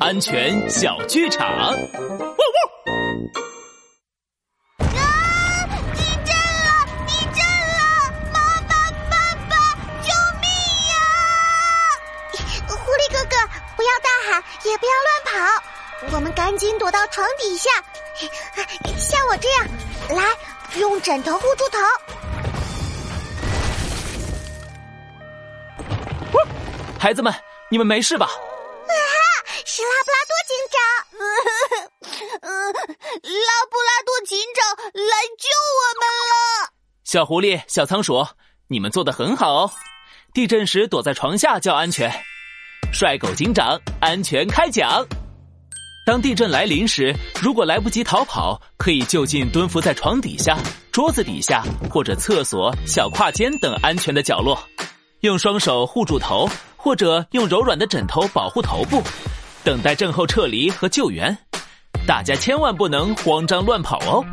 安全小剧场。汪汪！啊！地震了！地震了！妈妈，爸爸，救命呀！狐狸哥哥，不要大喊，也不要乱跑，我们赶紧躲到床底下。像我这样，来，用枕头护住头。孩子们，你们没事吧？是拉布拉多警长！嗯，拉布拉多警长来救我们了！小狐狸、小仓鼠，你们做的很好哦。地震时躲在床下较安全。帅狗警长，安全开讲。当地震来临时，如果来不及逃跑，可以就近蹲伏在床底下、桌子底下或者厕所小跨间等安全的角落，用双手护住头。或者用柔软的枕头保护头部，等待症后撤离和救援。大家千万不能慌张乱跑哦！